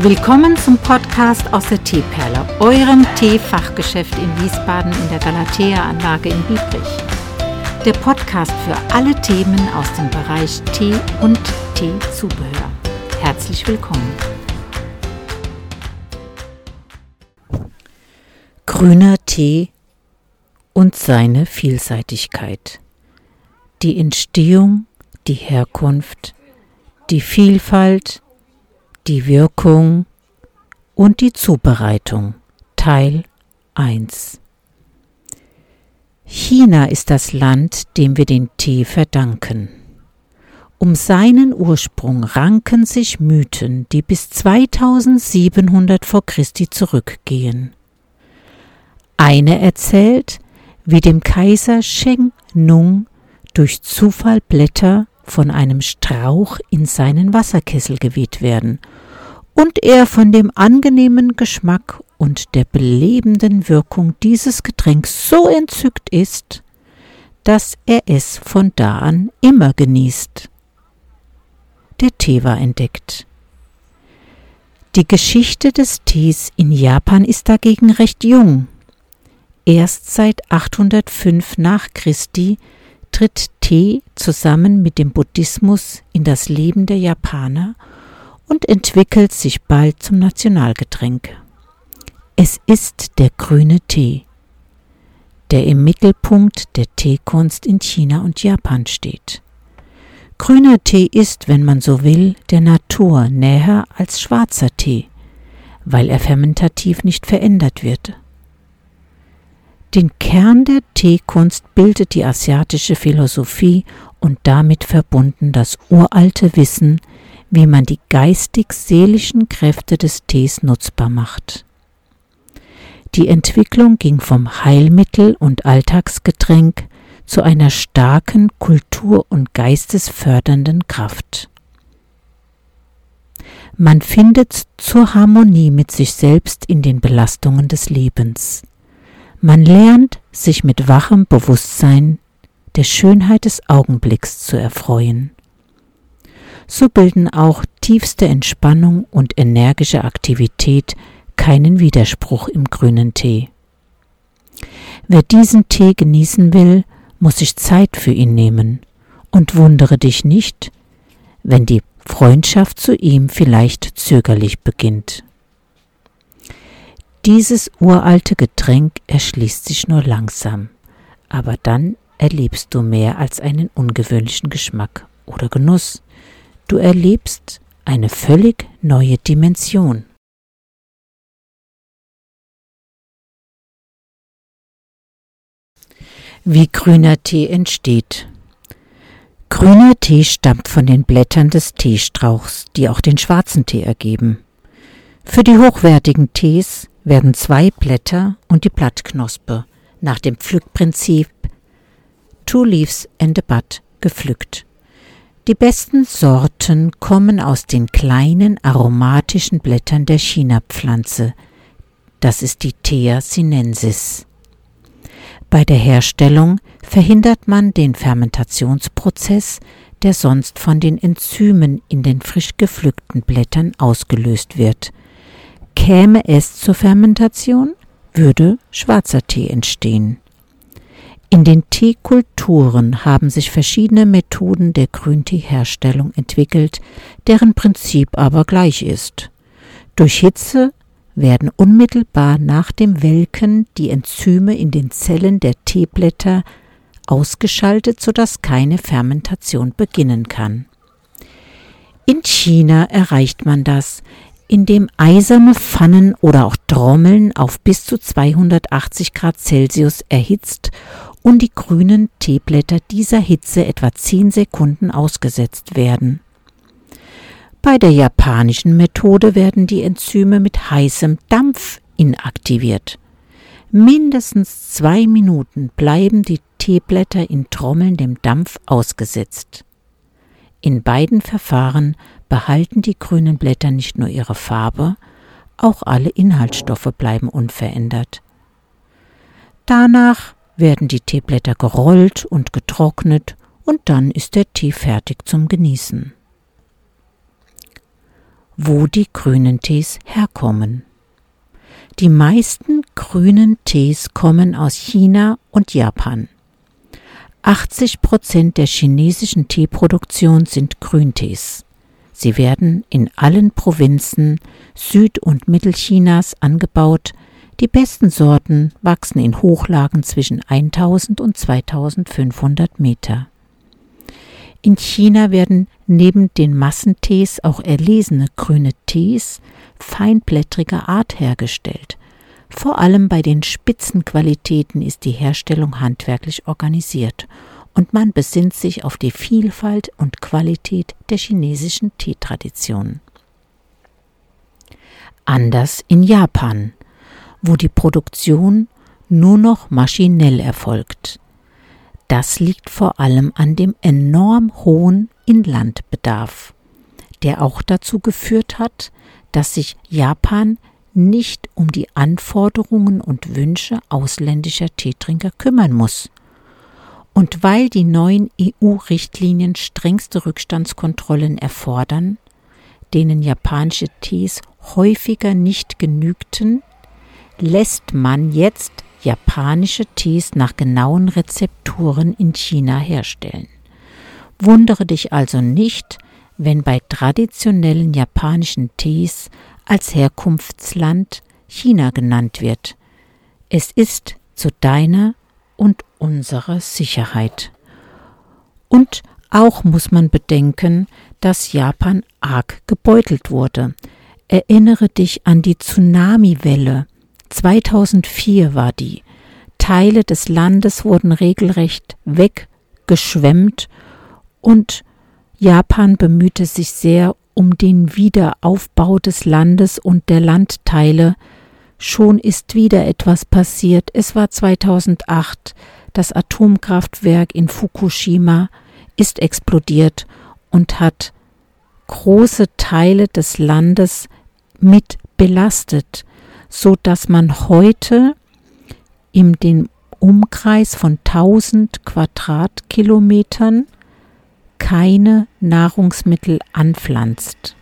Willkommen zum Podcast aus der Teeperle, eurem Teefachgeschäft in Wiesbaden in der Galatea-Anlage in Biebrich. Der Podcast für alle Themen aus dem Bereich Tee und Teezubehör. Herzlich willkommen. Grüner Tee und seine Vielseitigkeit. Die Entstehung, die Herkunft, die Vielfalt, die Wirkung und die Zubereitung Teil 1 China ist das Land, dem wir den Tee verdanken. Um seinen Ursprung ranken sich Mythen, die bis 2700 vor Christi zurückgehen. Eine erzählt, wie dem Kaiser Sheng Nung durch Zufall Blätter von einem Strauch in seinen Wasserkessel geweht werden und er von dem angenehmen Geschmack und der belebenden Wirkung dieses Getränks so entzückt ist, dass er es von da an immer genießt. Der Tee war entdeckt. Die Geschichte des Tees in Japan ist dagegen recht jung. Erst seit 805 nach Christi tritt Tee zusammen mit dem Buddhismus in das Leben der Japaner und entwickelt sich bald zum Nationalgetränk. Es ist der grüne Tee, der im Mittelpunkt der Teekunst in China und Japan steht. Grüner Tee ist, wenn man so will, der Natur näher als schwarzer Tee, weil er fermentativ nicht verändert wird. Den Kern der Teekunst bildet die asiatische Philosophie und damit verbunden das uralte Wissen, wie man die geistig-seelischen Kräfte des Tees nutzbar macht. Die Entwicklung ging vom Heilmittel und Alltagsgetränk zu einer starken kultur- und geistesfördernden Kraft. Man findet zur Harmonie mit sich selbst in den Belastungen des Lebens. Man lernt, sich mit wachem Bewusstsein der Schönheit des Augenblicks zu erfreuen. So bilden auch tiefste Entspannung und energische Aktivität keinen Widerspruch im grünen Tee. Wer diesen Tee genießen will, muss sich Zeit für ihn nehmen, und wundere dich nicht, wenn die Freundschaft zu ihm vielleicht zögerlich beginnt. Dieses uralte Getränk erschließt sich nur langsam, aber dann erlebst du mehr als einen ungewöhnlichen Geschmack oder Genuss. Du erlebst eine völlig neue Dimension. Wie grüner Tee entsteht. Grüner Tee stammt von den Blättern des Teestrauchs, die auch den schwarzen Tee ergeben. Für die hochwertigen Tees werden zwei Blätter und die Blattknospe nach dem Pflückprinzip Two Leaves and a Bud gepflückt. Die besten Sorten kommen aus den kleinen aromatischen Blättern der China-Pflanze. Das ist die Thea sinensis. Bei der Herstellung verhindert man den Fermentationsprozess, der sonst von den Enzymen in den frisch gepflückten Blättern ausgelöst wird – Käme es zur Fermentation, würde schwarzer Tee entstehen. In den Teekulturen haben sich verschiedene Methoden der Grünteeherstellung entwickelt, deren Prinzip aber gleich ist. Durch Hitze werden unmittelbar nach dem Welken die Enzyme in den Zellen der Teeblätter ausgeschaltet, sodass keine Fermentation beginnen kann. In China erreicht man das, in dem eiserne Pfannen oder auch Trommeln auf bis zu 280 Grad Celsius erhitzt und die grünen Teeblätter dieser Hitze etwa 10 Sekunden ausgesetzt werden. Bei der japanischen Methode werden die Enzyme mit heißem Dampf inaktiviert. Mindestens zwei Minuten bleiben die Teeblätter in Trommeln dem Dampf ausgesetzt. In beiden Verfahren behalten die grünen Blätter nicht nur ihre Farbe, auch alle Inhaltsstoffe bleiben unverändert. Danach werden die Teeblätter gerollt und getrocknet und dann ist der Tee fertig zum Genießen. wo die grünen Tees herkommen. Die meisten grünen Tees kommen aus China und Japan. 80 Prozent der chinesischen Teeproduktion sind Grüntees. Sie werden in allen Provinzen Süd- und Mittelchinas angebaut. Die besten Sorten wachsen in Hochlagen zwischen 1000 und 2500 Meter. In China werden neben den Massentees auch erlesene grüne Tees feinblättriger Art hergestellt. Vor allem bei den Spitzenqualitäten ist die Herstellung handwerklich organisiert und man besinnt sich auf die Vielfalt und Qualität der chinesischen Teetradition. Anders in Japan, wo die Produktion nur noch maschinell erfolgt. Das liegt vor allem an dem enorm hohen Inlandbedarf, der auch dazu geführt hat, dass sich Japan nicht um die Anforderungen und Wünsche ausländischer Teetrinker kümmern muss. Und weil die neuen EU-Richtlinien strengste Rückstandskontrollen erfordern, denen japanische Tees häufiger nicht genügten, lässt man jetzt japanische Tees nach genauen Rezepturen in China herstellen. Wundere dich also nicht, wenn bei traditionellen japanischen Tees als Herkunftsland China genannt wird. Es ist zu deiner und unserer Sicherheit. Und auch muss man bedenken, dass Japan arg gebeutelt wurde. Erinnere dich an die Tsunami-Welle, 2004 war die. Teile des Landes wurden regelrecht weggeschwemmt und Japan bemühte sich sehr um den Wiederaufbau des Landes und der Landteile. Schon ist wieder etwas passiert. Es war 2008. Das Atomkraftwerk in Fukushima ist explodiert und hat große Teile des Landes mit belastet so dass man heute in dem Umkreis von 1000 Quadratkilometern keine Nahrungsmittel anpflanzt.